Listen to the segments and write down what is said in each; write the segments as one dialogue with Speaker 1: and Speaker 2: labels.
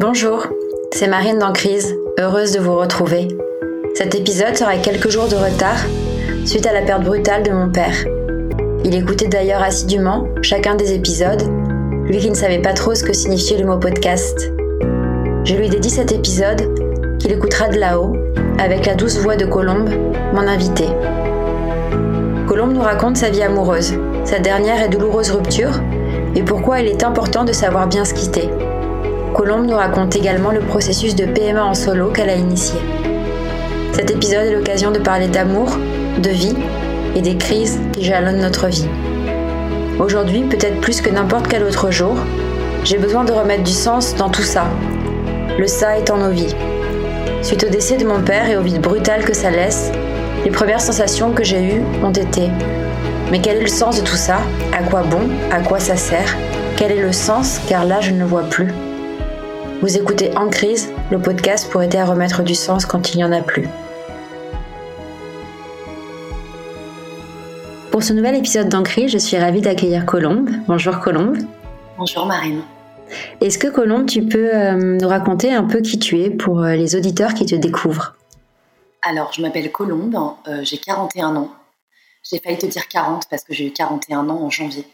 Speaker 1: Bonjour, c'est Marine d'Encrise, heureuse de vous retrouver. Cet épisode sera quelques jours de retard suite à la perte brutale de mon père. Il écoutait d'ailleurs assidûment chacun des épisodes, lui qui ne savait pas trop ce que signifiait le mot podcast. Je lui dédie cet épisode qu'il écoutera de là-haut avec la douce voix de Colombe, mon invité. Colombe nous raconte sa vie amoureuse, sa dernière et douloureuse rupture et pourquoi il est important de savoir bien se quitter. Colombe nous raconte également le processus de PMA en solo qu'elle a initié. Cet épisode est l'occasion de parler d'amour, de vie et des crises qui jalonnent notre vie. Aujourd'hui, peut-être plus que n'importe quel autre jour, j'ai besoin de remettre du sens dans tout ça. Le ça étant nos vies. Suite au décès de mon père et au vide brutal que ça laisse, les premières sensations que j'ai eues ont été Mais quel est le sens de tout ça? À quoi bon? À quoi ça sert? Quel est le sens? Car là, je ne le vois plus. Vous écoutez En crise, le podcast pour aider à remettre du sens quand il n'y en a plus. Pour ce nouvel épisode d'En crise, je suis ravie d'accueillir Colombe. Bonjour Colombe.
Speaker 2: Bonjour Marine.
Speaker 1: Est-ce que Colombe, tu peux euh, nous raconter un peu qui tu es pour euh, les auditeurs qui te découvrent?
Speaker 2: Alors, je m'appelle Colombe, euh, j'ai 41 ans. J'ai failli te dire 40 parce que j'ai eu 41 ans en janvier.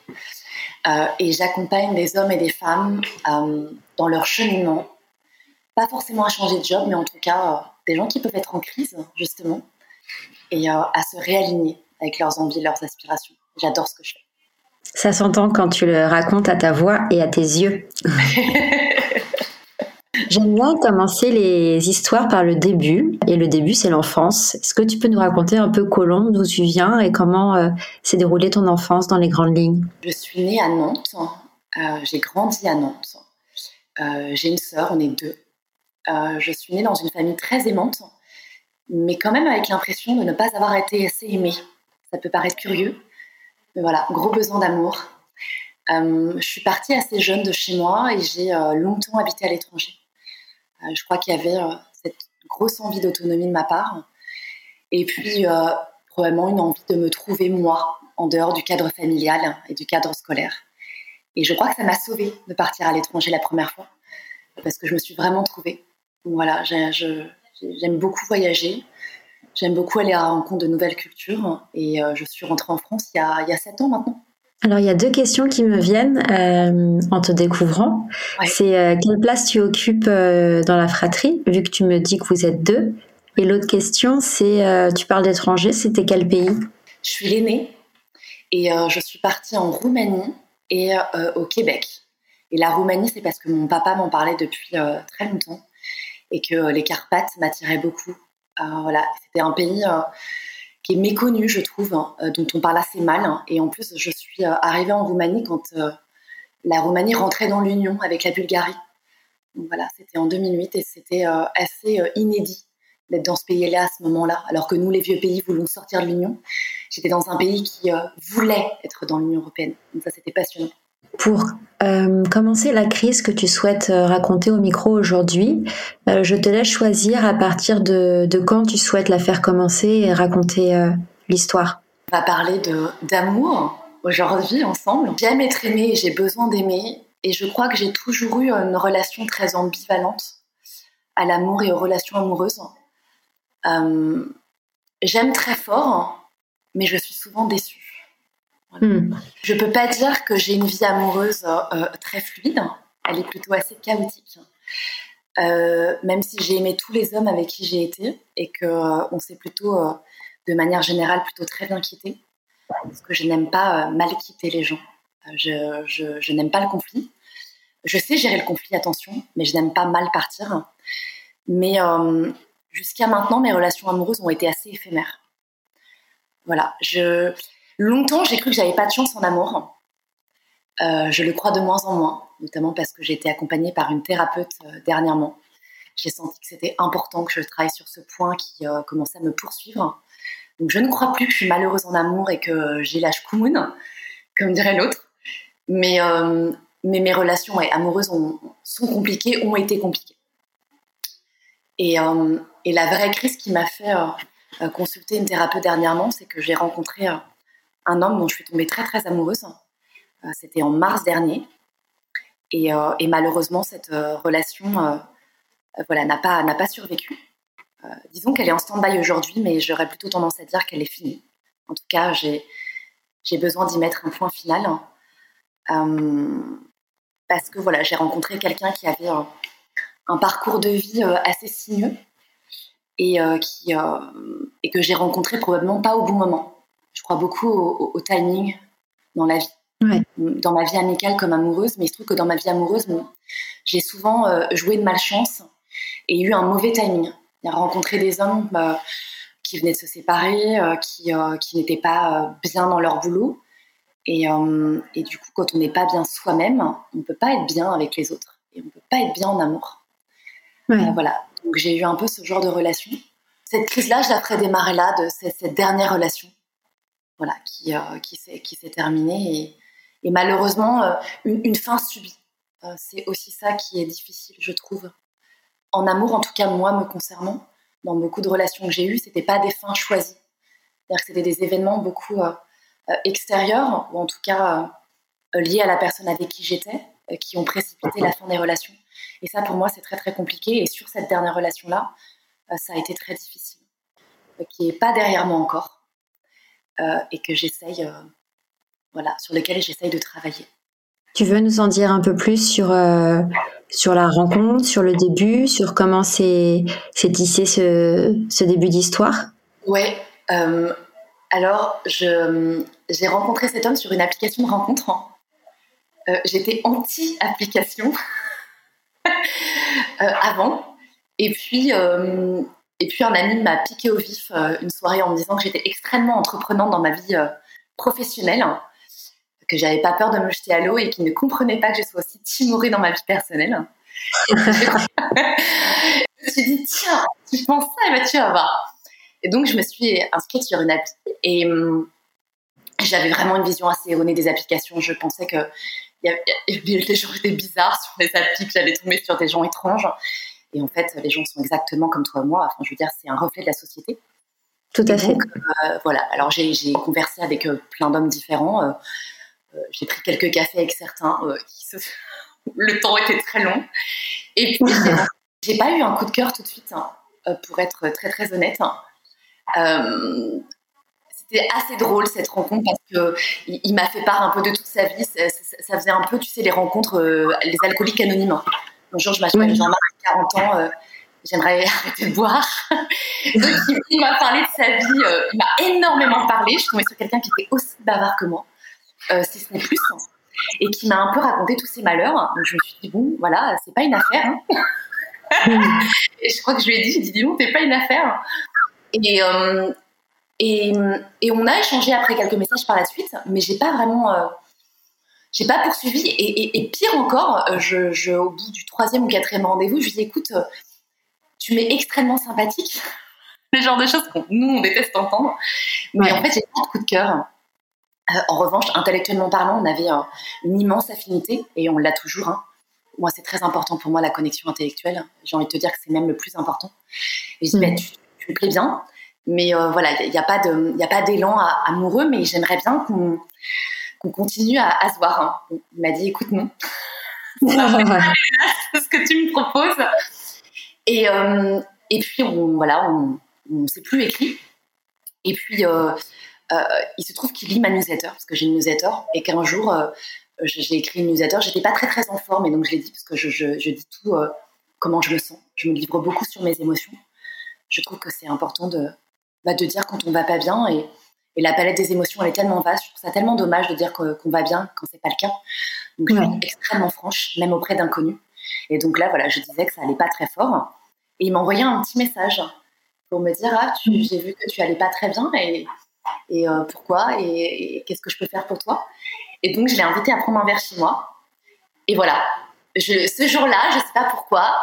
Speaker 2: Euh, et j'accompagne des hommes et des femmes euh, dans leur cheminement, pas forcément à changer de job, mais en tout cas euh, des gens qui peuvent être en crise, justement, et à se réaligner avec leurs envies, leurs aspirations. J'adore ce que je fais.
Speaker 1: Ça s'entend quand tu le racontes à ta voix et à tes yeux. J'aime bien commencer les histoires par le début. Et le début, c'est l'enfance. Est-ce que tu peux nous raconter un peu Colombe, d'où tu viens et comment euh, s'est déroulée ton enfance dans les grandes lignes?
Speaker 2: Je suis née à Nantes. Euh, j'ai grandi à Nantes. Euh, j'ai une sœur, on est deux. je suis née dans une famille très aimante, mais quand même avec l'impression de ne pas avoir été assez aimée. Ça peut paraître curieux, mais voilà, gros besoin d'amour. je suis partie assez jeune de chez moi et j'ai longtemps habité à l'étranger. Euh, je crois qu'il y avait euh, cette grosse envie d'autonomie de ma part. Et puis, euh, probablement une envie de me trouver moi, en dehors du cadre familial et du cadre scolaire. Et je crois que ça m'a sauvée de partir à l'étranger la première fois, parce que je me suis vraiment trouvée. voilà, j'aime beaucoup voyager, j'aime beaucoup aller à la rencontre de nouvelles cultures, et je suis rentrée en France il y a, il y a sept ans maintenant.
Speaker 1: Alors, il y a deux questions qui me viennent euh, en te découvrant. C'est euh, quelle place tu occupes euh, dans la fratrie, vu que tu me dis que vous êtes deux? Et l'autre question, c'est, tu parles d'étranger, c'était quel pays?
Speaker 2: Je suis l'aînée et je suis partie en Roumanie et au Québec. Et la Roumanie, c'est parce que mon papa m'en parlait depuis très longtemps et que les Carpates m'attiraient beaucoup. voilà, c'était un pays qui est méconnu, je trouve, hein, euh, dont on parle assez mal. Hein. Et en plus, je suis euh, arrivée en Roumanie quand euh, la Roumanie rentrait dans l'Union avec la Bulgarie. Donc voilà, c'était en 2008 et c'était assez inédit d'être dans ce pays-là à ce moment-là, alors que nous, les vieux pays, voulons sortir de l'Union. J'étais dans un pays qui voulait être dans l'Union européenne. Donc ça, c'était passionnant.
Speaker 1: Pour euh, commencer la crise que tu souhaites euh, raconter au micro aujourd'hui, euh, je te laisse choisir à partir de, quand tu souhaites la faire commencer et raconter l'histoire.
Speaker 2: On va parler d'amour aujourd'hui ensemble. J'aime être aimée j'ai besoin d'aimer. Et je crois que j'ai toujours eu une relation très ambivalente à l'amour et aux relations amoureuses. J'aime très fort, mais je suis souvent déçue. Hmm. Je peux pas dire que j'ai une vie amoureuse euh, très fluide. Elle est plutôt assez chaotique. Euh, même si j'ai aimé tous les hommes avec qui j'ai été et que euh, on s'est plutôt, de manière générale, plutôt très bien quitté. Parce que je n'aime pas mal quitter les gens. je, je n'aime pas le conflit. Je sais gérer le conflit, attention, mais je n'aime pas mal partir. Mais jusqu'à maintenant, mes relations amoureuses ont été assez éphémères. Voilà, je, Longtemps, j'ai cru que j'avais pas de chance en amour. Euh, je le crois de moins en moins, notamment parce que j'ai été accompagnée par une thérapeute euh, dernièrement. J'ai senti que c'était important que je travaille sur ce point qui euh, commençait à me poursuivre. Donc je ne crois plus que je suis malheureuse en amour et que j'ai l'âge koumoun, comme dirait l'autre. Mais, mes relations amoureuses sont compliquées, ont été compliquées. Et la vraie crise qui m'a fait consulter une thérapeute dernièrement, c'est que j'ai rencontré un homme dont je suis tombée très très amoureuse. Euh, c'était en mars dernier. Et, et malheureusement, cette relation voilà, n'a pas, survécu. disons qu'elle est en stand-by aujourd'hui, mais j'aurais plutôt tendance à dire qu'elle est finie. En tout cas, j'ai, besoin d'y mettre un point final. parce que voilà, j'ai rencontré quelqu'un qui avait un, parcours de vie assez sinueux et, euh, euh, et que j'ai rencontré probablement pas au bon moment. Je crois beaucoup au, timing dans la vie. Dans ma vie amicale comme amoureuse, mais il se trouve que dans ma vie amoureuse, j'ai souvent euh, joué de malchance et eu un mauvais timing. J'ai rencontré des hommes bah, qui venaient de se séparer, qui, qui n'étaient pas bien dans leur boulot. Et, et, du coup, quand on n'est pas bien soi-même, on ne peut pas être bien avec les autres. Et on ne peut pas être bien en amour. voilà. Donc j'ai eu un peu ce genre de relation. Cette crise-là, je la ferai démarrer là, de cette, dernière relation, voilà, qui, euh, s'est terminée et, malheureusement euh, une, fin subie. Euh, c'est aussi ça qui est difficile, je trouve. En amour, en tout cas moi me concernant, dans beaucoup de relations que j'ai eues, c'était pas des fins choisies. C'est-à-dire que c'était des événements beaucoup extérieurs, ou en tout cas liés à la personne avec qui j'étais, qui ont précipité la fin des relations. Et ça, pour moi, c'est très, très compliqué. Et sur cette dernière relation-là, ça a été très difficile. Qui n'est pas derrière moi encore. Euh, et que j'essaye, voilà, sur lequel j'essaye de travailler.
Speaker 1: Tu veux nous en dire un peu plus sur, sur la rencontre, sur le début, sur comment s'est tissé ce, ce début d'histoire?
Speaker 2: Ouais. alors, j'ai rencontré cet homme sur une application de rencontre. J'étais anti-application. Euh, avant. Et puis, euh, et puis un ami m'a piqué au vif euh, une soirée en me disant que j'étais extrêmement entreprenante dans ma vie professionnelle, que j'avais pas peur de me jeter à l'eau et qu'il ne comprenait pas que je sois aussi timorée dans ma vie personnelle. je me suis dit, tiens, tu penses ça, et bah, tu vas. Et donc, je me suis inscrite sur une appli et hum, j'avais vraiment une vision assez erronée des applications. Je pensais que les gens étaient bizarres sur les applis, que j'allais tomber sur des gens étranges. Et en fait, les gens sont exactement comme toi et moi. Enfin, je veux dire, c'est un reflet de la société.
Speaker 1: Tout à fait.
Speaker 2: Euh, voilà. Alors, j'ai conversé avec euh, plein d'hommes différents. Euh, j'ai pris quelques cafés avec certains. Le temps était très long. Et puis, j'ai pas eu un coup de cœur tout de suite, hein, pour être très, très honnête c'était assez drôle cette rencontre parce que il, m'a fait part un peu de toute sa vie. Ça, faisait un peu, tu sais, les rencontres, les alcooliques anonymes. Bonjour, je m'appelle Jean-Marc, 40 ans. Euh, j'aimerais arrêter de boire. Donc, il, m'a parlé de sa vie. Euh, il m'a énormément parlé. Je tombée sur quelqu'un qui était aussi bavard que moi, si ce n'est plus, et qui m'a un peu raconté tous ses malheurs. Donc, je me suis dit bon, voilà, c'est pas une affaire. Hein. et je crois que je lui ai dit, j'ai dit, dis donc, t'es pas une affaire. Et, et, on a échangé après quelques messages par la suite, mais j'ai pas vraiment, euh, j'ai pas poursuivi. Et, pire encore, euh, je, au bout du troisième ou quatrième rendez-vous, je lui dis écoute, euh, tu m'es extrêmement sympathique. Le genre de choses qu'on nous on déteste entendre. Mais en fait, j'ai pas de coup de cœur. en revanche, intellectuellement parlant, on avait une immense affinité et on l'a toujours. Hein. Moi, c'est très important pour moi la connexion intellectuelle. J'ai envie de te dire que c'est même le plus important. Et je dis, bah, mm. tu, tu, me plais bien, mais euh, voilà, il n'y a, a pas d'élan amoureux, mais j'aimerais bien qu'on continue à, se voir. Hein. Il m'a dit, écoute, non. c'est ce que tu me proposes. Et, euh, et puis, on, voilà, on ne s'est plus écrit. Et puis, euh, il se trouve qu'il lit ma newsletter, parce que j'ai une newsletter, et qu'un jour, j'ai écrit une newsletter. J'étais pas très, très en forme, et donc je l'ai dit, parce que je, je, je dis tout comment je me sens. Je me livre beaucoup sur mes émotions. Je trouve que c'est important de, bah, de dire quand on va pas bien et, la palette des émotions elle est tellement vaste. Je trouve ça tellement dommage de dire qu'on va bien quand c'est pas le cas. Donc je suis extrêmement franche, même auprès d'inconnus. Et donc là, voilà, je disais que ça allait pas très fort. Et il m'a envoyé un petit message pour me dire ah, mm. j'ai vu que tu allais pas très bien et, et euh, pourquoi et, qu'est-ce que je peux faire pour toi? Et donc je l'ai invité à prendre un verre chez moi. Et voilà, je, ce jour-là, je sais pas pourquoi,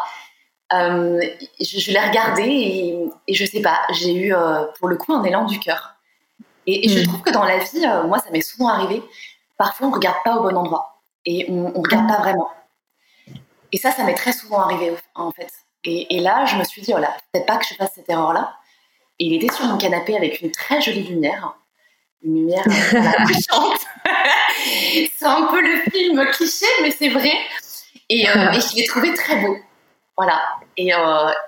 Speaker 2: euh, je, l'ai regardé et, et, je sais pas, j'ai eu euh, pour le coup un élan du cœur. Et, je mm. trouve que dans la vie, euh, moi, ça m'est souvent arrivé. Parfois, on regarde pas au bon endroit et on, on regarde pas vraiment. Et ça, ça m'est très souvent arrivé en fait. Et, là, je me suis dit, voilà, peut-être pas que je fasse cette erreur-là. Et il était sur mon canapé avec une très jolie lumière, une lumière brillante. c'est un peu le film cliché, mais c'est vrai. Et, je l'ai trouvé très beau. Voilà. Et,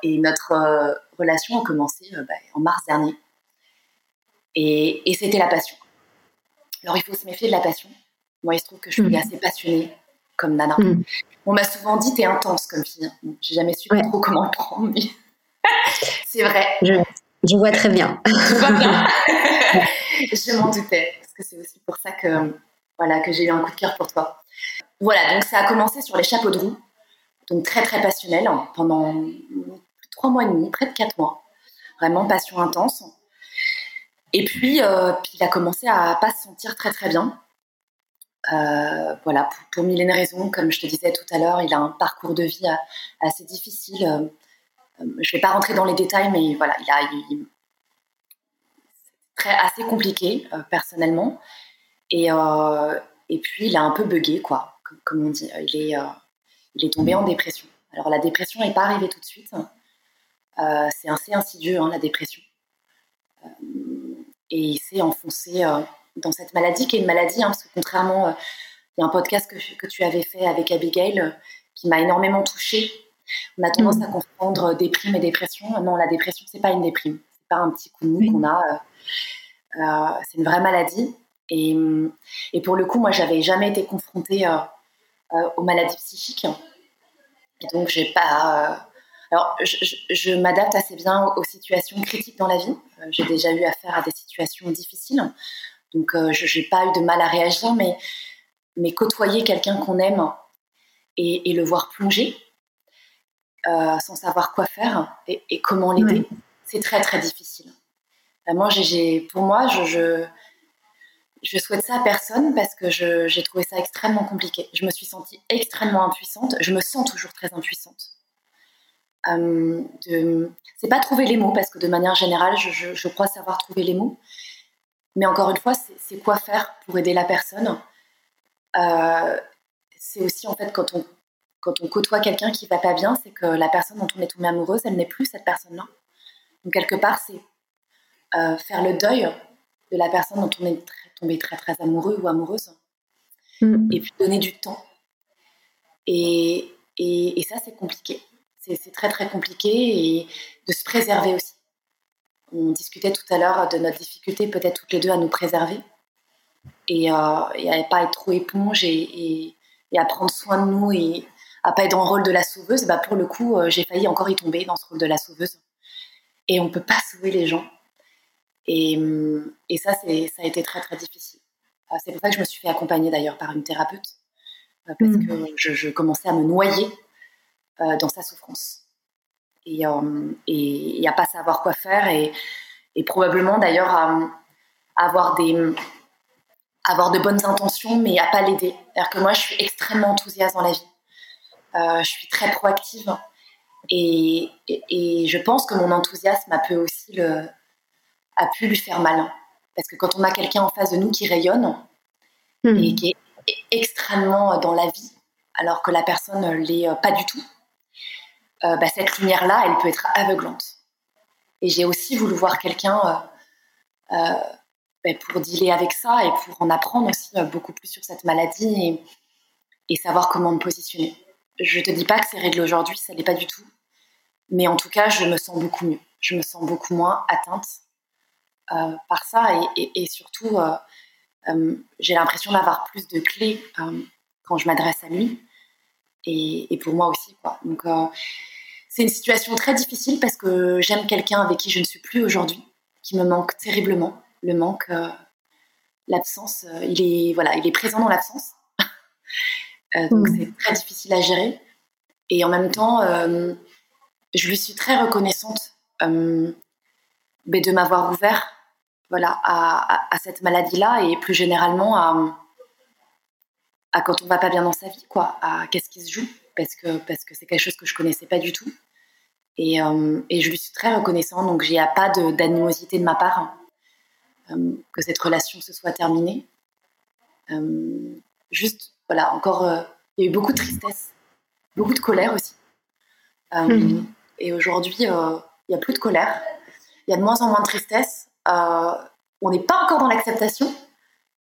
Speaker 2: et notre relation a commencé bah, en mars dernier. Et, et c'était la passion. Alors, il faut se méfier de la passion. Moi, il se trouve que je suis mm. assez passionnée comme nana. Mm. On m'a souvent dit, t'es intense comme fille. J'ai jamais su trop comment le prendre, mais c'est vrai.
Speaker 1: Je, vois très bien.
Speaker 2: je m'en doutais, parce que c'est aussi pour ça que, voilà, que j'ai eu un coup de cœur pour toi. Voilà, donc ça a commencé sur les chapeaux de roue, donc très très passionnel, hein, pendant trois mois et demi, près de quatre mois. Vraiment passion intense. Et puis, euh, puis il a commencé à pas se sentir très très bien. Euh, voilà, pour, mille et une raisons, comme je te disais tout à l'heure, il a un parcours de vie euh, assez difficile. Je ne vais pas rentrer dans les détails, mais voilà, il a très assez compliqué personnellement. Et, et puis il a un peu bugué, quoi, comme, on dit. Il est, il est tombé en dépression. Alors la dépression n'est pas arrivée tout de suite. c'est assez insidieux, hein, la dépression. Et il s'est enfoncé dans cette maladie, qui est une maladie, hein, parce que contrairement, euh, il y a un podcast que, que, tu avais fait avec Abigail euh, qui m'a énormément touchée. On a tendance à mm. confondre déprime et dépression. Non, la dépression, c'est pas une déprime. C'est pas un petit coup de mou qu'on a. Euh, c'est une vraie maladie. Et, et, pour le coup, moi, j'avais jamais été confrontée aux maladies psychiques. Et donc, j'ai pas. Alors, je, je m'adapte assez bien aux situations critiques dans la vie. j'ai déjà eu affaire à des situations difficiles. Donc, euh, je n'ai pas eu de mal à réagir, mais, mais côtoyer quelqu'un qu'on aime et, le voir plonger euh, sans savoir quoi faire et, comment l'aider, c'est très, très difficile. Vraiment, pour moi, je, je, souhaite ça à personne parce que j'ai trouvé ça extrêmement compliqué. Je me suis sentie extrêmement impuissante. Je me sens toujours très impuissante. Euh, de, c'est pas trouver les mots parce que de manière générale, je, je crois savoir trouver les mots, mais encore une fois, c'est quoi faire pour aider la personne? Euh, c'est aussi en fait quand on, quand on côtoie quelqu'un qui va pas bien, c'est que la personne dont on est tombé amoureuse, elle n'est plus cette personne-là. Donc quelque part, c'est euh, faire le deuil de la personne dont on est tombé très très amoureux ou amoureuse, mm. et puis donner du temps. Et, et, et ça, c'est compliqué. C'est très très compliqué et de se préserver aussi. On discutait tout à l'heure de notre difficulté, peut-être toutes les deux, à nous préserver et, euh, à ne pas être trop éponge et, à prendre soin de nous et à pas être dans le rôle de la sauveuse. Bah pour le coup, euh, j'ai failli encore y tomber dans ce rôle de la sauveuse. Et on peut pas sauver les gens. Et, et ça, ça a été très très difficile. Euh, c'est pour ça que je me suis fait accompagner d'ailleurs par une thérapeute parce mmh. que je, commençais à me noyer dans sa souffrance et, euh, et, à pas savoir quoi faire et, et probablement d'ailleurs à, avoir des avoir de bonnes intentions mais à pas l'aider. C'est-à-dire que moi je suis extrêmement enthousiaste dans la vie. Euh, je suis très proactive et, et, je pense que mon enthousiasme a pu aussi le a pu lui faire mal parce que quand on a quelqu'un en face de nous qui rayonne hmm. et qui est extrêmement dans la vie alors que la personne l'est pas du tout euh, bah, cette lumière-là, elle peut être aveuglante. Et j'ai aussi voulu voir quelqu'un euh, euh, bah, pour dealer avec ça et pour en apprendre aussi beaucoup plus sur cette maladie et, savoir comment me positionner. Je te dis pas que c'est réglé aujourd'hui, ça l'est pas du tout. Mais en tout cas, je me sens beaucoup mieux. Je me sens beaucoup moins atteinte par ça et, surtout, j'ai l'impression d'avoir plus de clés quand je m'adresse à lui et, pour moi aussi. Quoi. Donc, c'est une situation très difficile parce que j'aime quelqu'un avec qui je ne suis plus aujourd'hui, qui me manque terriblement. Le manque, euh, l'absence, euh, il est voilà, il est présent dans l'absence. Euh, donc hmm. c'est très difficile à gérer. Et en même temps, je lui suis très reconnaissante de m'avoir ouvert voilà, à, cette maladie-là et plus généralement à, à quand on va pas bien dans sa vie, quoi, à qu'est-ce qui se joue, parce que parce que c'est quelque chose que je connaissais pas du tout. Et, euh, et, je lui suis très reconnaissant, donc il n'y a pas d'animosité de, ma part euh, que cette relation se soit terminée. Euh, juste, voilà, encore, il y a eu beaucoup de tristesse, beaucoup de colère aussi. Mhm. Et aujourd'hui, il n'y a plus de colère, il y a de moins en moins de tristesse. on n'est pas encore dans l'acceptation,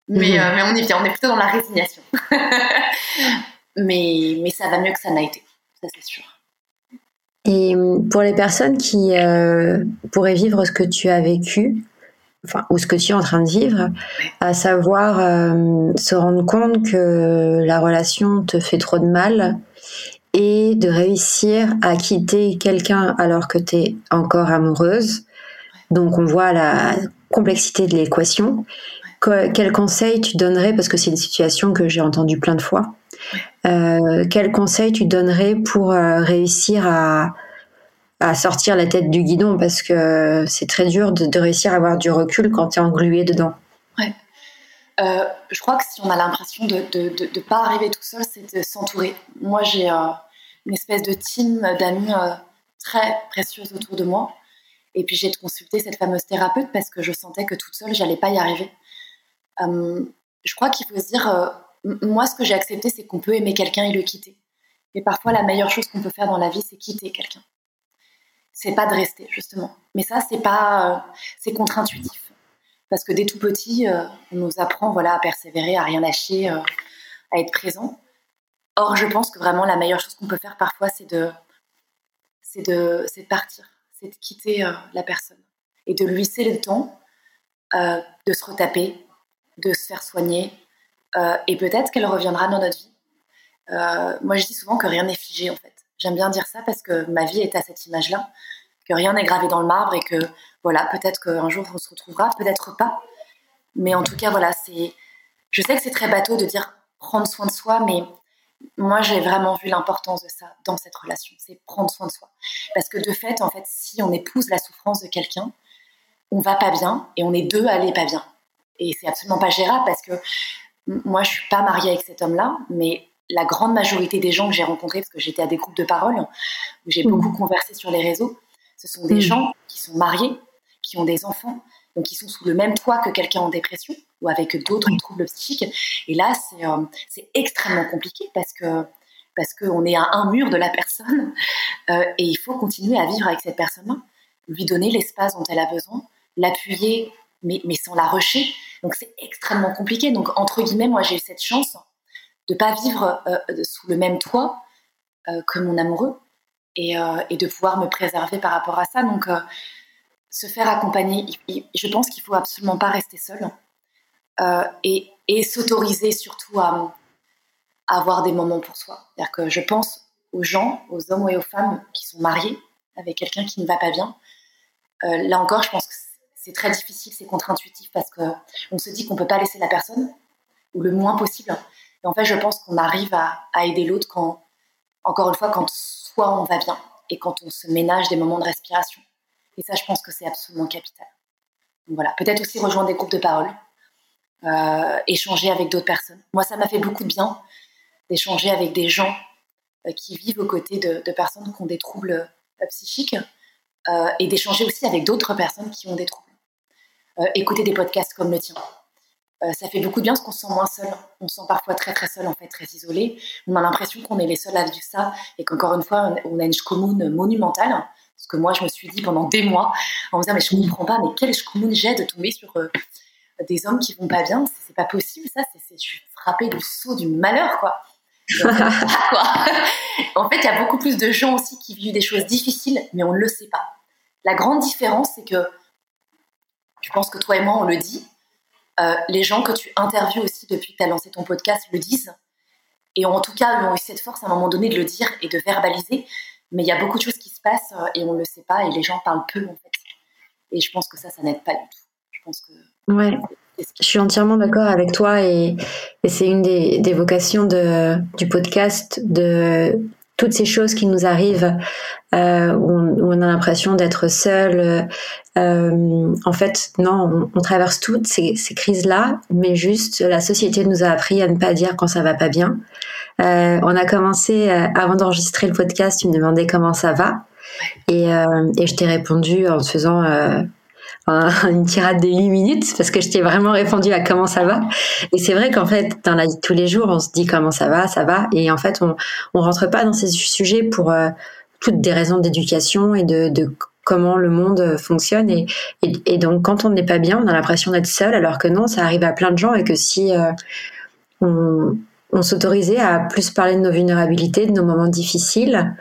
Speaker 2: mais, mhm. mais, on est bien, on est plutôt dans la résignation. mais, mais ça va mieux que ça n'a été, ça c'est sûr.
Speaker 1: Et pour les personnes qui pourraient vivre ce que tu as vécu, enfin, ou ce que tu es en train de vivre, à savoir se rendre compte que la relation te fait trop de mal et de réussir à quitter quelqu'un alors que tu es encore amoureuse. Donc on voit la complexité de l'équation. quel conseil tu donnerais, parce que c'est une situation que j'ai entendue plein de fois, euh, quel conseil tu donnerais pour euh, réussir à, à, sortir la tête du guidon? Parce que c'est très dur de, réussir à avoir du recul quand tu es englué dedans.
Speaker 2: Ouais. Euh, je crois que si on a l'impression de ne pas arriver tout seul, c'est de s'entourer. Moi, j'ai une espèce de team d'amis très précieuses autour de moi. Et puis, j'ai consulté cette fameuse thérapeute parce que je sentais que toute seule, j'allais pas y arriver. je crois qu'il faut se dire, moi, ce que j'ai accepté, c'est qu'on peut aimer quelqu'un et le quitter. Et parfois, la meilleure chose qu'on peut faire dans la vie, c'est quitter quelqu'un. C'est pas de rester, justement. Mais ça, c'est pas, c'est contre-intuitif parce que dès tout petit, euh, on nous apprend voilà, à persévérer, à rien lâcher, euh, à être présent. Or, je pense que vraiment la meilleure chose qu'on peut faire parfois, c'est de, c'est de, c'est de partir, c'est de quitter euh, la personne et de lui laisser le temps de se retaper, de se faire soigner, et peut-être qu'elle reviendra dans notre vie. moi, je dis souvent que rien n'est figé en fait. J'aime bien dire ça parce que ma vie est à cette image-là, que rien n'est gravé dans le marbre et que voilà, peut-être qu'un jour on se retrouvera, peut-être pas. Mais en tout cas, voilà, c'est. Je sais que c'est très bateau de dire prendre soin de soi, mais moi j'ai vraiment vu l'importance de ça dans cette relation, c'est prendre soin de soi. Parce que de fait, en fait, si on épouse la souffrance de quelqu'un, on va pas bien et on est deux à aller pas bien. Et c'est absolument pas gérable parce que moi je suis pas mariée avec cet homme-là, mais la grande majorité des gens que j'ai rencontrés, parce que j'étais à des groupes de parole, où j'ai mmh. beaucoup conversé sur les réseaux, ce sont des mmh. gens qui sont mariés, qui ont des enfants, donc qui sont sous le même toit que quelqu'un en dépression ou avec d'autres troubles psychiques. Et là, euh, c'est extrêmement compliqué parce que parce qu'on est à un mur de la personne euh, et il faut continuer à vivre avec cette personne-là, lui donner l'espace dont elle a besoin, l'appuyer, mais, mais sans la rusher. Donc c'est extrêmement compliqué. Donc entre guillemets, moi j'ai eu cette chance de pas vivre euh, sous le même toit que mon amoureux et, et, de pouvoir me préserver par rapport à ça. Donc se faire accompagner. Je pense qu'il faut absolument pas rester seul euh, et, s'autoriser surtout à, avoir des moments pour soi. C'est-à-dire que je pense aux gens, aux hommes et aux femmes qui sont mariés avec quelqu'un qui ne va pas bien. Euh, là encore, je pense que c'est très difficile, c'est contre-intuitif parce que on se dit qu'on peut pas laisser la personne ou le moins possible. Et en fait, je pense qu'on arrive à, aider l'autre quand, encore une fois, quand soit on va bien et quand on se ménage des moments de respiration. Et ça, je pense que c'est absolument capital. Voilà, peut-être aussi rejoindre des groupes de parole, euh, échanger avec d'autres personnes. Moi, ça m'a fait beaucoup de bien d'échanger avec des gens euh, qui vivent aux côtés de, personnes qui ont des troubles euh, psychiques et d'échanger aussi avec d'autres personnes qui ont des troubles. Écouter des podcasts comme le tien. ça fait beaucoup de bien parce qu'on se sent moins seul. On se sent parfois très très seul, en fait, très isolé. On a l'impression qu'on est les seuls à vivre ça et qu'encore une fois, on a une commune monumentale ce que moi, je me suis dit pendant des mois, en me disant, mais je comprends pas, mais quel commune j'ai de tomber sur euh, des hommes qui vont pas bien C'est pas possible, ça. C'est, je suis frappée du saut du malheur, quoi. en fait, il y a beaucoup plus de gens aussi qui vivent des choses difficiles, mais on ne le sait pas. La grande différence, c'est que je pense que toi et moi, on le dit. Euh, les gens que tu interviews aussi depuis que tu as lancé ton podcast le disent. Et en tout cas, ils ont eu cette force à un moment donné de le dire et de verbaliser. Mais il y a beaucoup de choses qui se passent euh, et on ne le sait pas et les gens parlent peu en fait. Et je pense que ça, ça n'aide pas du tout. Je pense que.
Speaker 1: Ouais. Je suis entièrement d'accord avec toi et, c'est une des, des vocations de, du podcast de toutes ces choses qui nous arrivent euh, où, on, a l'impression d'être seul. Euh, en fait, non, on, traverse toutes ces, ces crises-là, mais juste la société nous a appris à ne pas dire quand ça va pas bien. Euh, on a commencé, euh, avant d'enregistrer le podcast, tu me demandais comment ça va. Et, euh, et je t'ai répondu en te faisant une tirade de 8 minutes parce que je t'ai vraiment répondu à comment ça va. Et c'est vrai qu'en fait, dans la vie de tous les jours, on se dit comment ça va, ça va. Et en fait, on, on rentre pas dans ces sujets pour toutes des raisons d'éducation et de, comment le monde fonctionne. Et, donc, quand on n'est pas bien, on a l'impression d'être seul, alors que non, ça arrive à plein de gens et que si on, on s'autorisait à plus parler de nos vulnérabilités, de nos moments difficiles,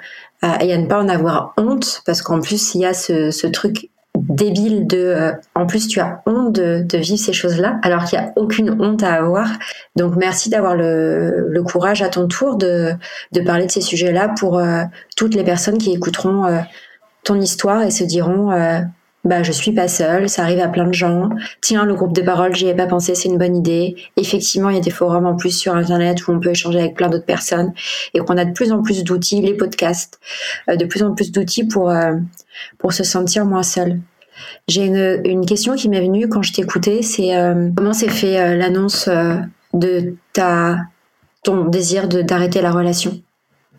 Speaker 1: euh, et à ne pas en avoir honte, parce qu'en plus, il y a ce truc débile de euh, en plus tu as honte de, de vivre ces choses-là alors qu'il n'y a aucune honte à avoir donc merci d'avoir le, le, courage à ton tour de, de parler de ces sujets-là pour euh, toutes les personnes qui écouteront ton histoire et se diront bah je suis pas seule, ça arrive à plein de gens. Tiens, le groupe de parole, j'y ai pas pensé, c'est une bonne idée. Effectivement, il y a des forums en plus sur internet où on peut échanger avec plein d'autres personnes et qu'on a de plus en plus d'outils, les podcasts, euh, de plus en plus d'outils pour euh, pour se sentir moins seul. J'ai une, question qui m'est venue quand je t'écoutais, c'est euh, comment s'est fait l'annonce de ta ton désir d'arrêter la relation?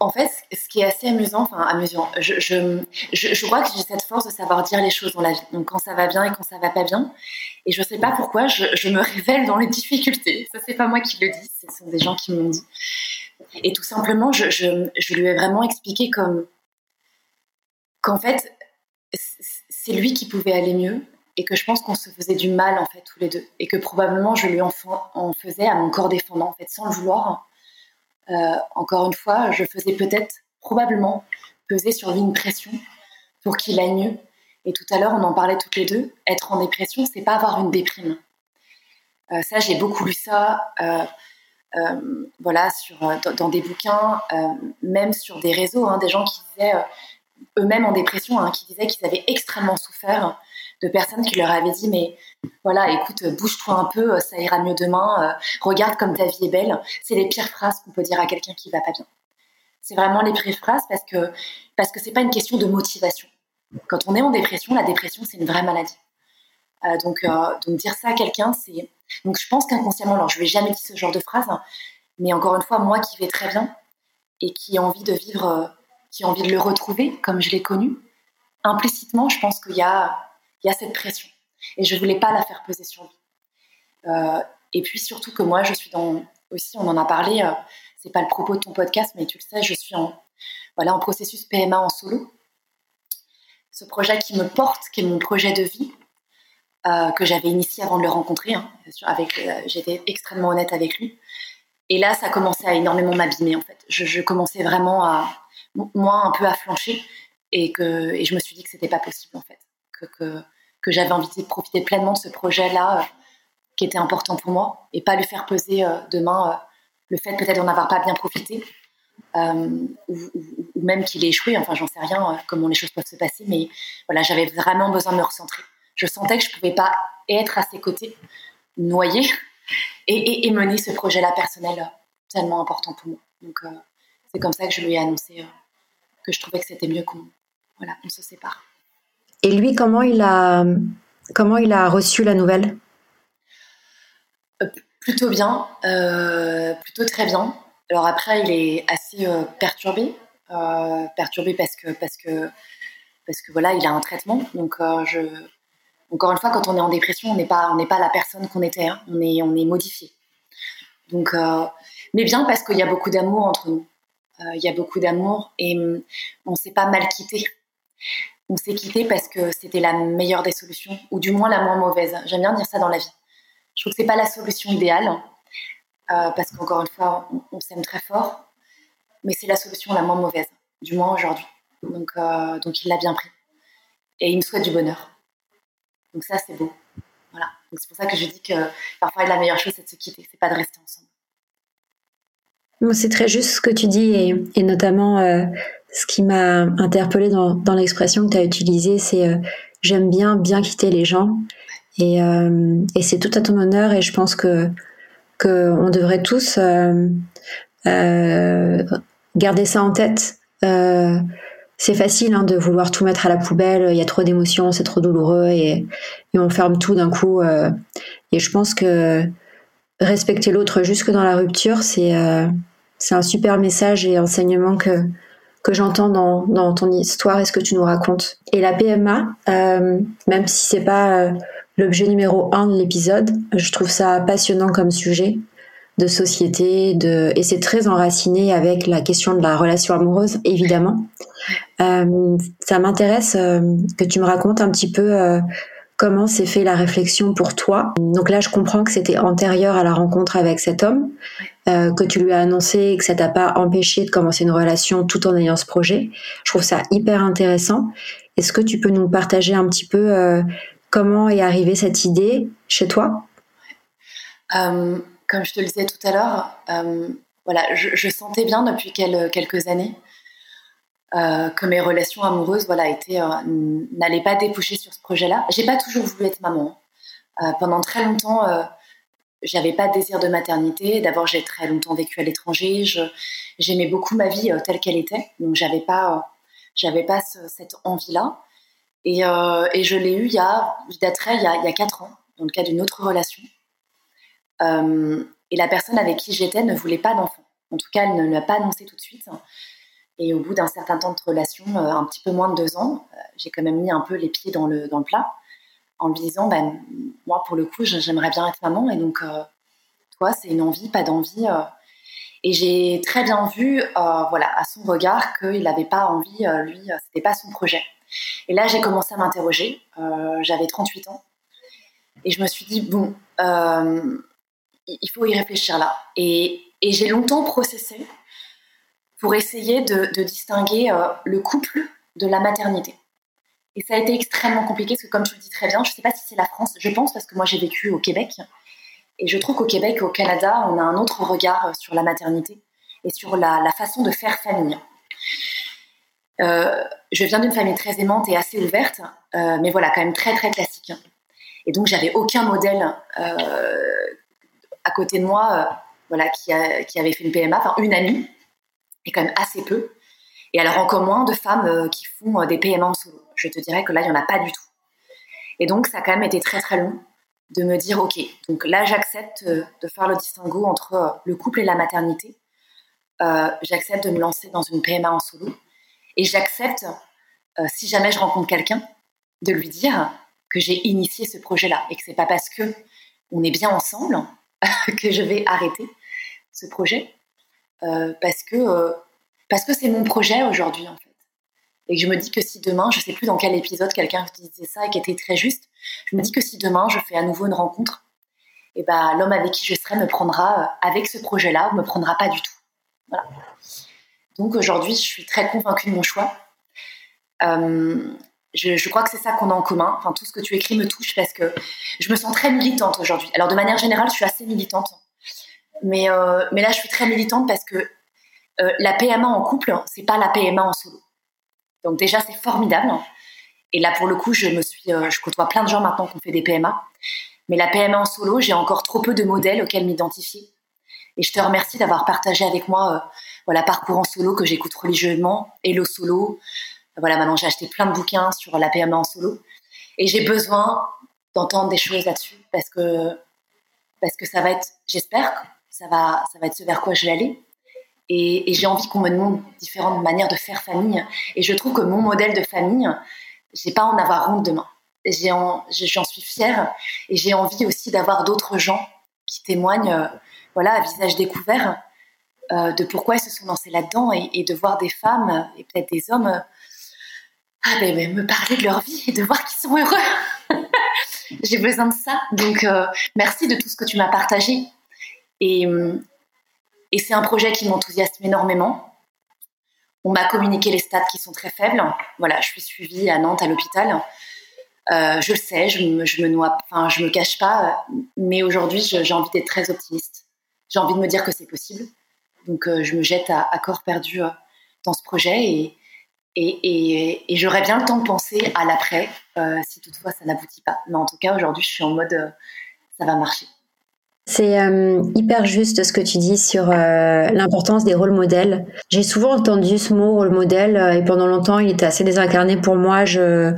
Speaker 2: En fait, ce qui est assez amusant, enfin amusant, je, je, je, crois que j'ai cette force de savoir dire les choses dans la vie. Donc quand ça va bien et quand ça va pas bien. Et je sais pas pourquoi je, je me révèle dans les difficultés. Ça, c'est pas moi qui le dis, ce sont des gens qui m'ont dit. Et tout simplement, je, je, lui ai vraiment expliqué comme qu'en fait, c'est lui qui pouvait aller mieux et que je pense qu'on se faisait du mal en fait tous les deux et que probablement je lui en, faisais à mon corps défendant en fait sans le vouloir euh, encore une fois, je faisais peut-être, probablement, peser sur lui une pression pour qu'il aille mieux. Et tout à l'heure, on en parlait toutes les deux. Être en dépression, c'est pas avoir une déprime. Euh, ça, j'ai beaucoup lu ça. Euh, voilà, sur, dans, des bouquins, même sur des réseaux, hein, des gens qui disaient, eux-mêmes en dépression, hein, qui disaient qu'ils avaient extrêmement souffert de personnes qui leur avaient dit mais voilà écoute bouge-toi un peu ça ira mieux demain euh, regarde comme ta vie est belle. C'est les pires phrases qu'on peut dire à quelqu'un qui va pas bien. C'est vraiment les pires phrases parce que parce que pas une question de motivation. Quand on est en dépression la dépression c'est une vraie maladie. Euh, donc euh, donc dire ça à quelqu'un c'est donc je pense qu'inconsciemment alors je vais jamais dit ce genre de phrase mais encore une fois moi qui vais très bien et qui ai envie de vivre qui a envie de le retrouver comme je l'ai connu implicitement je pense qu'il y a il y a cette pression. Et je voulais pas la faire peser sur lui. Euh, et puis surtout que moi, je suis dans aussi, on en a parlé. Euh, c'est pas le propos de ton podcast, mais tu le sais, je suis en voilà en processus PMA en solo. Ce projet qui me porte, qui est mon projet de vie, euh, que j'avais initié avant de le rencontrer. Hein, avec, j'étais extrêmement honnête avec lui. Et là, ça commençait à énormément m'abîmer en fait. Je, commençais vraiment à moi un peu à flancher et que et je me suis dit que c'était pas possible en fait que, que, j'avais envie de profiter pleinement de ce projet-là euh, qui était important pour moi et pas lui faire peser euh, demain euh, le fait peut-être d'en avoir pas bien profité ou, même qu'il ait échoué. Enfin, j'en sais rien comment les choses peuvent se passer, mais voilà, j'avais vraiment besoin de me recentrer. Je sentais que je pouvais pas être à ses côtés, noyer et, mener ce projet-là personnel tellement important pour moi. Donc, c'est comme ça que je lui ai annoncé que je trouvais que c'était mieux qu'on voilà, on se sépare.
Speaker 1: Et lui, comment il a, comment il a reçu la nouvelle?
Speaker 2: Euh, Plutôt bien, euh, plutôt très bien. Alors après, il est assez euh, perturbé, perturbé parce que parce que parce que voilà, il a un traitement. Donc je, encore une fois, quand on est en dépression, on n'est pas on n'est pas la personne qu'on était. Hein. On est on est modifié. Donc, mais bien parce qu'il y a beaucoup d'amour entre nous. Il y a beaucoup d'amour et hum, on s'est pas mal quitté on s'est quitté parce que c'était la meilleure des solutions, ou du moins la moins mauvaise. J'aime bien dire ça dans la vie. Je trouve que c'est pas la solution idéale, euh, parce qu'encore une fois, on, s'aime très fort, mais c'est la solution la moins mauvaise, du moins aujourd'hui. Donc, euh, donc il l'a bien pris. Et il me souhaite du bonheur. Donc ça, c'est beau. Voilà. c'est pour ça que je dis que parfois la meilleure chose, c'est de se quitter, c'est pas de rester ensemble.
Speaker 1: C'est très juste ce que tu dis, et, notamment euh, ce qui m'a interpellée dans, l'expression que tu as utilisée, c'est euh, j'aime bien bien quitter les gens. Et, euh, et c'est tout à ton honneur et je pense que, que on devrait tous garder ça en tête. C'est facile hein, de vouloir tout mettre à la poubelle, il y a trop d'émotions, c'est trop douloureux et, on ferme tout d'un coup. et je pense que respecter l'autre jusque dans la rupture, c'est c'est un super message et enseignement que que j'entends dans, dans, ton histoire et ce que tu nous racontes. Et la PMA, euh, même si c'est pas euh, l'objet numéro un de l'épisode, je trouve ça passionnant comme sujet de société, de et c'est très enraciné avec la question de la relation amoureuse, évidemment. Euh, ça m'intéresse euh, que tu me racontes un petit peu comment s'est fait la réflexion pour toi? Donc là, je comprends que c'était antérieur à la rencontre avec cet homme, euh, que tu lui as annoncé et que ça t'a pas empêché de commencer une relation tout en ayant ce projet. Je trouve ça hyper intéressant. Est-ce que tu peux nous partager un petit peu euh, comment est arrivée cette idée chez toi?
Speaker 2: Euh, Comme je te le disais tout à l'heure, voilà, je, sentais bien depuis quelques années euh, que mes relations amoureuses voilà étaient euh, n'allaient pas déboucher sur ce projet-là. J'ai pas toujours voulu être maman. Euh, pendant très longtemps, j'avais pas de désir de maternité. D'abord, j'ai très longtemps vécu à l'étranger. J'aimais beaucoup ma vie telle qu'elle était, donc j'avais pas j'avais pas cette envie-là. Et, et, je l'ai eu il y a d'être il, y a, il y a quatre ans, dans le cas d'une autre relation. et la personne avec qui j'étais ne voulait pas d'enfant. En tout cas, elle ne l'a pas annoncé tout de suite. Et au bout d'un certain temps de relation, euh, un petit peu moins de deux ans, euh, j'ai quand même mis un peu les pieds dans le, dans le plat en me disant, ben, moi, pour le coup, j'aimerais bien être maman. Et donc, euh, toi, c'est une envie, pas d'envie. et j'ai très bien vu, voilà, à son regard, qu'il n'avait pas envie, lui, c'était pas son projet. Et là, j'ai commencé à m'interroger. J'avais 38 ans. Et je me suis dit, bon, il faut y réfléchir là. Et, et j'ai longtemps processé pour essayer de, distinguer euh, le couple de la maternité. Et ça a été extrêmement compliqué parce que, comme tu le dis très bien, je ne sais pas si c'est la France, je pense parce que moi j'ai vécu au Québec. Et je trouve qu'au Québec, au Canada, on a un autre regard sur la maternité et sur la, façon de faire famille. Euh, je viens d'une famille très aimante et assez ouverte, euh, mais voilà, quand même très très classique. Et donc j'avais aucun modèle à côté de moi, voilà, qui, qui, avait fait une PMA, enfin une amie et quand même assez peu. Et alors encore moins de femmes euh, qui font euh, des PMA en solo. Je te dirais que là, il n'y en a pas du tout. Et donc, ça a quand même été très très long de me dire, OK, donc là, j'accepte euh, de faire le distinguo entre le couple et la maternité. j'accepte de me lancer dans une PMA en solo. Et j'accepte, si jamais je rencontre quelqu'un, de lui dire que j'ai initié ce projet-là et que c'est pas parce que on est bien ensemble que je vais arrêter ce projet. Euh, parce que euh, parce que c'est mon projet aujourd'hui en fait. Et je me dis que si demain, je sais plus dans quel épisode quelqu'un disait ça et qui était très juste, je me dis que si demain je fais à nouveau une rencontre, et eh ben l'homme avec qui je serai me prendra euh, avec ce projet-là ou me prendra pas du tout. Voilà. Donc aujourd'hui, je suis très convaincue de mon choix. je, je, crois que c'est ça qu'on a en commun. Enfin, tout ce que tu écris me touche parce que je me sens très militante aujourd'hui. Alors de manière générale, je suis assez militante mais, euh, mais là, je suis très militante parce que euh, la PMA en couple, c'est pas la PMA en solo. Donc déjà, c'est formidable. Et là, pour le coup, je me suis, euh, je côtoie plein de gens maintenant qui ont fait des PMA. Mais la PMA en solo, j'ai encore trop peu de modèles auxquels m'identifier. Et je te remercie d'avoir partagé avec moi voilà parcours en solo que j'écoute religieusement, Hello Solo. Voilà, maintenant j'ai acheté plein de bouquins sur la PMA en solo. Et j'ai besoin d'entendre des choses là-dessus parce que parce que ça va être, j'espère, ça va, ça va être ce vers quoi je vais aller. Et, j'ai envie qu'on me demande différentes manières de faire famille. Et je trouve que mon modèle de famille, j'ai pas en avoir honte demain. J'en suis fière et j'ai envie aussi d'avoir d'autres gens qui témoignent, euh, voilà, à visage découvert, euh, de pourquoi ils se sont lancés là-dedans et, de voir des femmes et peut-être des hommes euh, ah, ben, ben, me parler de leur vie et de voir qu'ils sont heureux. j'ai besoin de ça. Donc, merci de tout ce que tu m'as partagé. Et, euh, et c'est un projet qui m'enthousiasme énormément. On m'a communiqué les stats qui sont très faibles. Voilà, je suis suivie à Nantes à l'hôpital. Euh, je le sais, je me, me noie, enfin, je me cache pas, mais aujourd'hui, j'ai envie d'être très optimiste. J'ai envie de me dire que c'est possible. Donc, euh, je me jette à, corps perdu dans ce projet et, j'aurais bien le temps de penser à l'après, si toutefois ça n'aboutit pas. Mais en tout cas, aujourd'hui, je suis en mode ça va marcher.
Speaker 1: C'est euh, hyper juste ce que tu dis sur euh, l'importance des rôles modèles. J'ai souvent entendu ce mot rôle modèle euh, et pendant longtemps il était assez désincarné pour moi. Je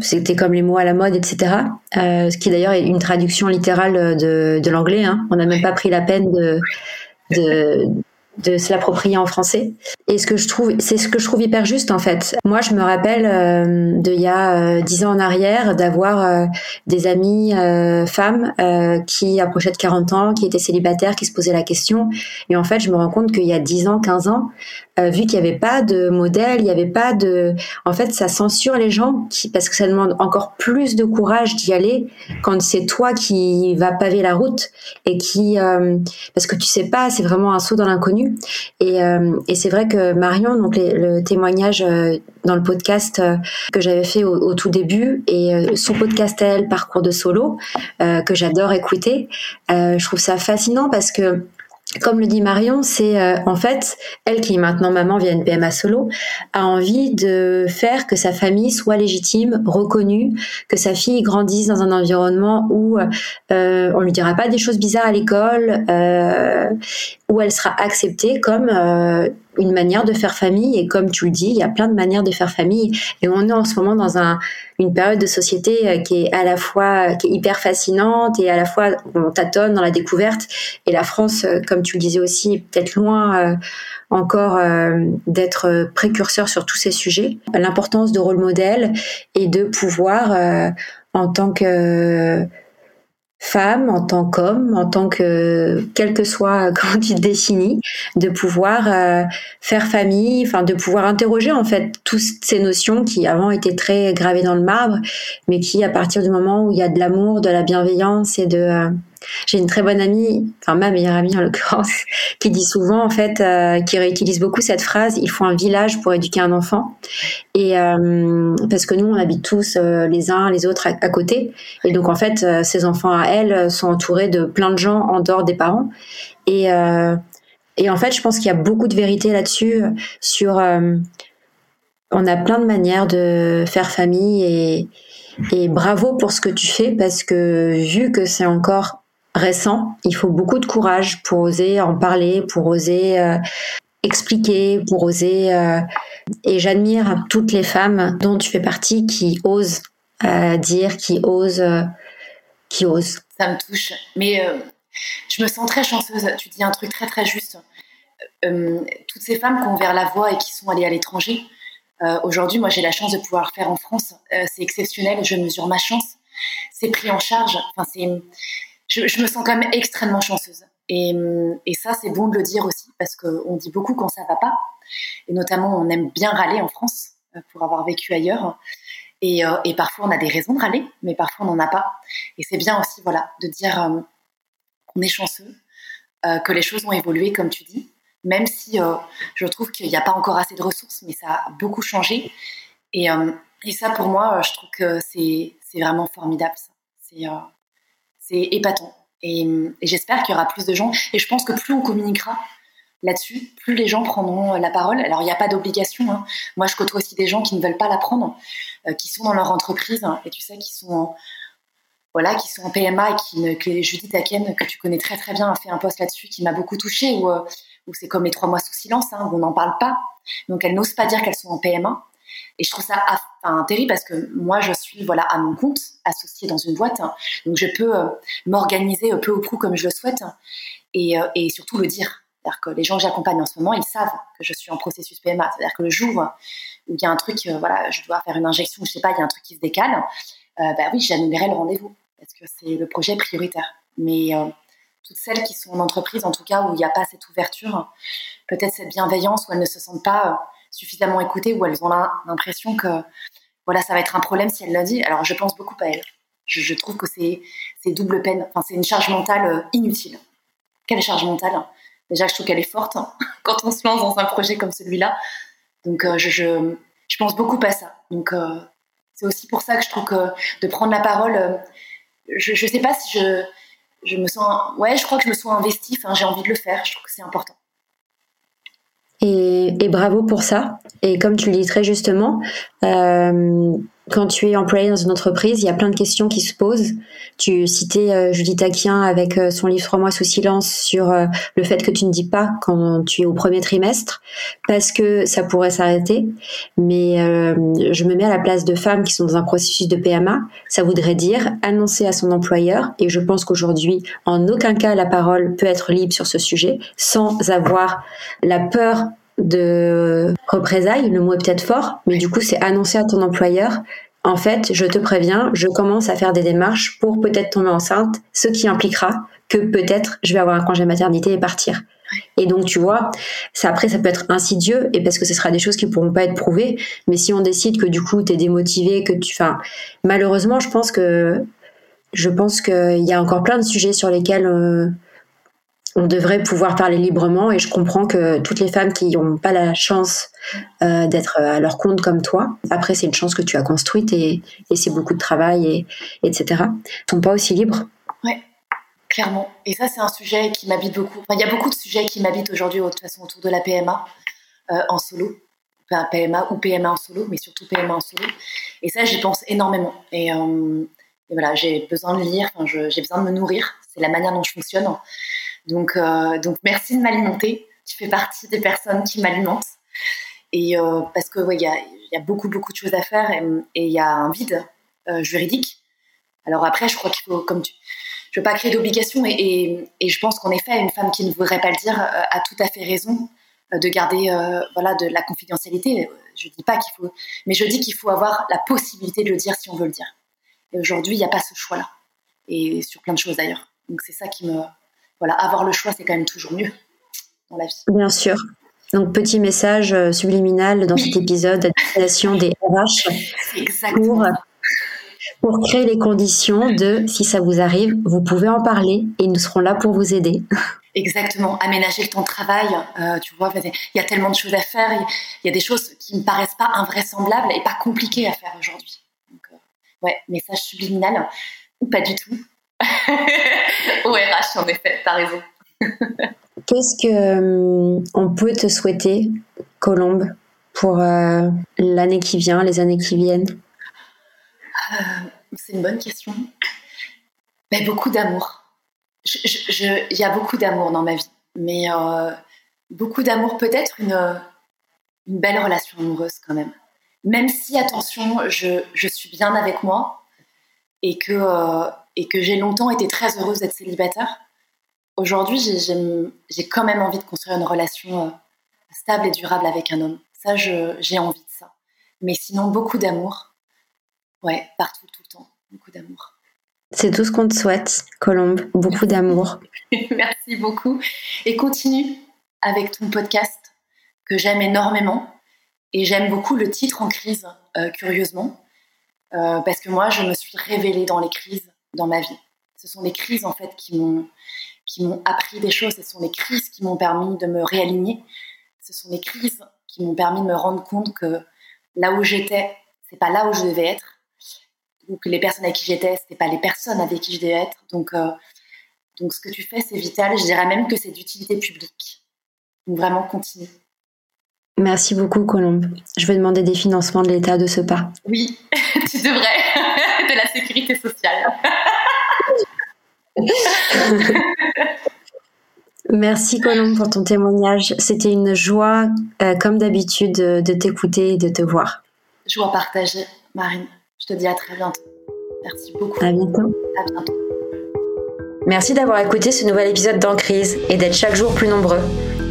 Speaker 1: c'était comme les mots à la mode, etc. ce qui d'ailleurs est une traduction littérale de, de l'anglais. Hein. On n'a même pas pris la peine de, de, de se l'approprier en français. Et ce que je trouve, c'est ce que je trouve hyper juste en fait. Moi, je me rappelle euh, de il y a dix ans en arrière d'avoir des amis femmes qui approchaient de 40 ans, qui étaient célibataires, qui se posaient la question. Et en fait, je me rends compte qu'il y a 10 ans, 15 ans, vu qu'il n'y avait pas de modèle, il n'y avait pas de, en fait, ça censure les gens qui, parce que ça demande encore plus de courage d'y aller quand c'est toi qui va paver la route et qui, euh, parce que tu sais pas, c'est vraiment un saut dans l'inconnu. Et, euh, et c'est vrai que Marion, donc le témoignage euh, dans le podcast que j'avais fait au, tout début et son podcast elle, Parcours de solo, que j'adore écouter, je trouve ça fascinant parce que comme le dit Marion, c'est euh, en fait elle qui est maintenant maman via une PMA solo a envie de faire que sa famille soit légitime, reconnue, que sa fille grandisse dans un environnement où euh, on lui dira pas des choses bizarres à l'école, euh, où elle sera acceptée comme euh, une manière de faire famille. Et comme tu le dis, il y a plein de manières de faire famille. Et on est en ce moment dans un, une période de société euh, qui est à la fois qui est hyper fascinante et à la fois on tâtonne dans la découverte. Et la France, euh, comme tu le disais aussi, est peut-être loin encore d'être précurseur sur tous ces sujets. L'importance de rôle modèle et de pouvoir en tant que femme, en tant qu'homme, en tant que quel que soit tu te définis, de pouvoir euh, faire famille, enfin de pouvoir interroger en fait toutes ces notions qui avant étaient très gravées dans le marbre, mais qui à partir du moment où il y a de l'amour, de la bienveillance et de euh, j'ai une très bonne amie, enfin ma meilleure amie en l'occurrence, qui dit souvent en fait, euh, qui réutilise beaucoup cette phrase il faut un village pour éduquer un enfant. Et euh, parce que nous on habite tous euh, les uns les autres à, côté, et donc en fait ces enfants à elle sont entourés de plein de gens en dehors des parents. Et et en fait je pense qu'il y a beaucoup de vérité là-dessus sur on a plein de manières de faire famille et et bravo pour ce que tu fais parce que vu que c'est encore récent. Il faut beaucoup de courage pour oser en parler, pour oser euh, expliquer, pour oser. Euh, et j'admire toutes les femmes dont tu fais partie qui osent euh, dire, qui osent, qui osent.
Speaker 2: Ça me touche. Mais je me sens très chanceuse. Tu dis un truc très très juste. toutes ces femmes qui ont ouvert la voie et qui sont allées à l'étranger. Aujourd'hui, moi, j'ai la chance de pouvoir le faire en France. c'est exceptionnel. Je mesure ma chance. C'est pris en charge. Enfin, je, me sens quand même extrêmement chanceuse. Et, et ça, c'est bon de le dire aussi, parce qu'on dit beaucoup quand ça va pas. Et notamment, on aime bien râler en France euh, pour avoir vécu ailleurs. Et, euh, et parfois, on a des raisons de râler, mais parfois, on n'en a pas. Et c'est bien aussi, voilà, de dire euh, qu'on est chanceux, que les choses ont évolué, comme tu dis, même si je trouve qu'il n'y a pas encore assez de ressources, mais ça a beaucoup changé. Et, et ça, pour moi, je trouve que c'est vraiment formidable. C'est c'est épatant. Et, j'espère qu'il y aura plus de gens. Et je pense que plus on communiquera là-dessus, plus les gens prendront la parole. Alors, il n'y a pas d'obligation. Hein. Moi, je côtoie aussi des gens qui ne veulent pas la prendre, euh, qui sont dans leur entreprise, hein, et tu sais, qui sont en, voilà, qui sont en PMA et qui, que Judith Aken, que tu connais très très bien, a fait un post là-dessus qui m'a beaucoup touchée, où, euh, c'est comme les trois mois sous silence, hein, où on n'en parle pas. Donc, elles n'osent pas dire qu'elles sont en PMA. Et je trouve ça enfin, terrible parce que moi, je suis voilà à mon compte, associée dans une boîte, donc je peux euh, m'organiser peu ou prou comme je le souhaite et, euh, et surtout le dire. C'est-à-dire que les gens que j'accompagne en ce moment, ils savent que je suis en processus PMA. C'est-à-dire que le jour où il y a un truc, euh, voilà, je dois faire une injection, je sais pas, il y a un truc qui se décale, bah oui, j'annulerai le rendez-vous parce que c'est le projet prioritaire. Mais toutes celles qui sont en entreprise, en tout cas où il n'y a pas cette ouverture, peut-être cette bienveillance où elles ne se sentent pas suffisamment écoutées ou elles ont l'impression que voilà, ça va être un problème si elle l'a dit. Alors je pense beaucoup à elle. Je, trouve que c'est double peine. Enfin, c'est une charge mentale euh, inutile. Quelle charge mentale? Déjà, je trouve qu'elle est forte hein, quand on se lance dans un projet comme celui-là. Donc, euh, je, je, pense beaucoup à ça. Donc, euh, c'est aussi pour ça que je trouve que de prendre la parole, je ne sais pas si je, je me sens. Ouais, je crois que je me sens investie. Enfin, j'ai envie de le faire. Je trouve que c'est important.
Speaker 1: Et, et, bravo pour ça. Et comme tu le dis très justement, euh, quand tu es employé dans une entreprise, il y a plein de questions qui se posent. Tu citais euh, Judith Aquien avec euh, son livre Trois mois sous silence sur euh, le fait que tu ne dis pas quand tu es au premier trimestre parce que ça pourrait s'arrêter. Mais je me mets à la place de femmes qui sont dans un processus de PMA. Ça voudrait dire annoncer à son employeur. Et je pense qu'aujourd'hui, en aucun cas, la parole peut être libre sur ce sujet sans avoir la peur de représailles, le mot est peut-être fort, mais du coup c'est annoncer à ton employeur, en fait, je te préviens, je commence à faire des démarches pour peut-être tomber enceinte, ce qui impliquera que peut-être je vais avoir un congé maternité et partir. Et donc, tu vois, ça, après, ça peut être insidieux et parce que ce sera des choses qui pourront pas être prouvées. Mais si on décide que du coup, tu es démotivé, que tu, enfin, malheureusement, je pense que, je pense qu'il y a encore plein de sujets sur lesquels euh, on devrait pouvoir parler librement et je comprends que toutes les femmes qui n'ont pas la chance euh, d'être à leur compte comme toi, après c'est une chance que tu as construite et, c'est beaucoup de travail et etc. sont pas aussi libres.
Speaker 2: Ouais, clairement. Et ça c'est un sujet qui m'habite beaucoup. il y a beaucoup de sujets qui m'habitent aujourd'hui de toute façon autour de la PMA euh, en solo. Enfin, PMA ou PMA en solo, mais surtout PMA en solo. Et ça, j'y pense énormément. Et, euh, voilà, j'ai besoin de lire, j'ai besoin de me nourrir. C'est la manière dont je fonctionne. Donc, euh, donc merci de m'alimenter. Tu fais partie des personnes qui m'alimentent. Et euh, parce que il y, a, beaucoup beaucoup de choses à faire et il y a un vide euh, juridique. Alors après, je crois qu'il faut, comme tu, je veux pas créer d'obligations et, et, je pense qu'en effet, une femme qui ne voudrait pas le dire a tout à fait raison de garder voilà de la confidentialité. Je dis pas qu'il faut, mais je dis qu'il faut avoir la possibilité de le dire si on veut le dire. Et aujourd'hui, il n'y a pas ce choix-là et sur plein de choses d'ailleurs. Donc c'est ça qui me voilà, avoir le choix, c'est quand même toujours mieux dans la vie.
Speaker 1: Bien sûr. Donc, petit message euh, subliminal dans cet épisode à destination des RH pour, pour créer les conditions de, si ça vous arrive, vous pouvez en parler et nous serons là pour vous aider.
Speaker 2: Exactement, aménager le temps de travail. Euh, tu vois, il y a tellement de choses à faire. Il y a des choses qui ne me paraissent pas invraisemblables et pas compliquées à faire aujourd'hui. Donc, euh, ouais, message subliminal ou pas du tout. Au RH, en effet, t'as raison.
Speaker 1: Qu'est-ce que euh, on peut te souhaiter, Colombe, pour euh, l'année qui vient, les années qui viennent?
Speaker 2: Euh, C'est une bonne question. Mais beaucoup d'amour. Il y a beaucoup d'amour dans ma vie, mais beaucoup d'amour, peut-être une, une belle relation amoureuse quand même. Même si, attention, je, je suis bien avec moi et que et que j'ai longtemps été très heureuse d'être célibataire, aujourd'hui, j'ai quand même envie de construire une relation euh, stable et durable avec un homme. Ça, j'ai envie de ça. Mais sinon, beaucoup d'amour. Ouais, partout, tout le temps. Beaucoup d'amour.
Speaker 1: C'est tout ce qu'on te souhaite, Colombe. Beaucoup d'amour.
Speaker 2: Merci beaucoup. Et continue avec ton podcast que j'aime énormément. Et j'aime beaucoup le titre en crise, euh, curieusement. Euh, parce que moi, je me suis révélée dans les crises dans ma vie. Ce sont les crises en fait qui m'ont qui m'ont appris des choses. Ce sont les crises qui m'ont permis de me réaligner. Ce sont les crises qui m'ont permis de me rendre compte que là où j'étais, c'est pas là où je devais être, ou que les personnes avec qui j'étais, c'était pas les personnes avec qui je devais être. Donc, euh, donc ce que tu fais, c'est vital. Je dirais même que c'est d'utilité publique. Donc vraiment, continue.
Speaker 1: Merci beaucoup, Colombe. Je vais demander des financements de l'État de ce pas.
Speaker 2: Oui, tu devrais. de la sécurité sociale.
Speaker 1: Merci Colombe pour ton témoignage. C'était une joie, euh, comme d'habitude, de t'écouter et de te voir.
Speaker 2: Joie partagée, Marine. Je te dis à très bientôt. Merci beaucoup.
Speaker 1: À bientôt.
Speaker 2: À bientôt.
Speaker 1: Merci d'avoir écouté ce nouvel épisode d'Encrise et d'être chaque jour plus nombreux.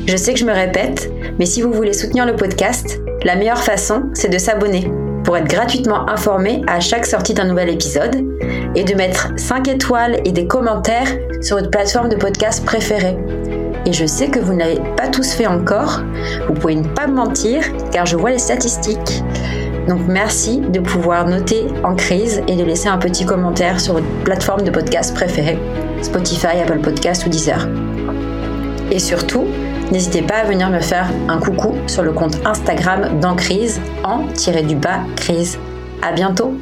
Speaker 1: Je sais que je me répète, mais si vous voulez soutenir le podcast, la meilleure façon, c'est de s'abonner pour être gratuitement informé à chaque sortie d'un nouvel épisode et de mettre 5 étoiles et des commentaires sur votre plateforme de podcast préférée. Et je sais que vous ne l'avez pas tous fait encore, vous pouvez ne pas me mentir car je vois les statistiques. Donc merci de pouvoir noter en crise et de laisser un petit commentaire sur votre plateforme de podcast préférée, Spotify, Apple Podcast ou Deezer. Et surtout, N'hésitez pas à venir me faire un coucou sur le compte Instagram d'Encrise en-du-bas crise. À bientôt!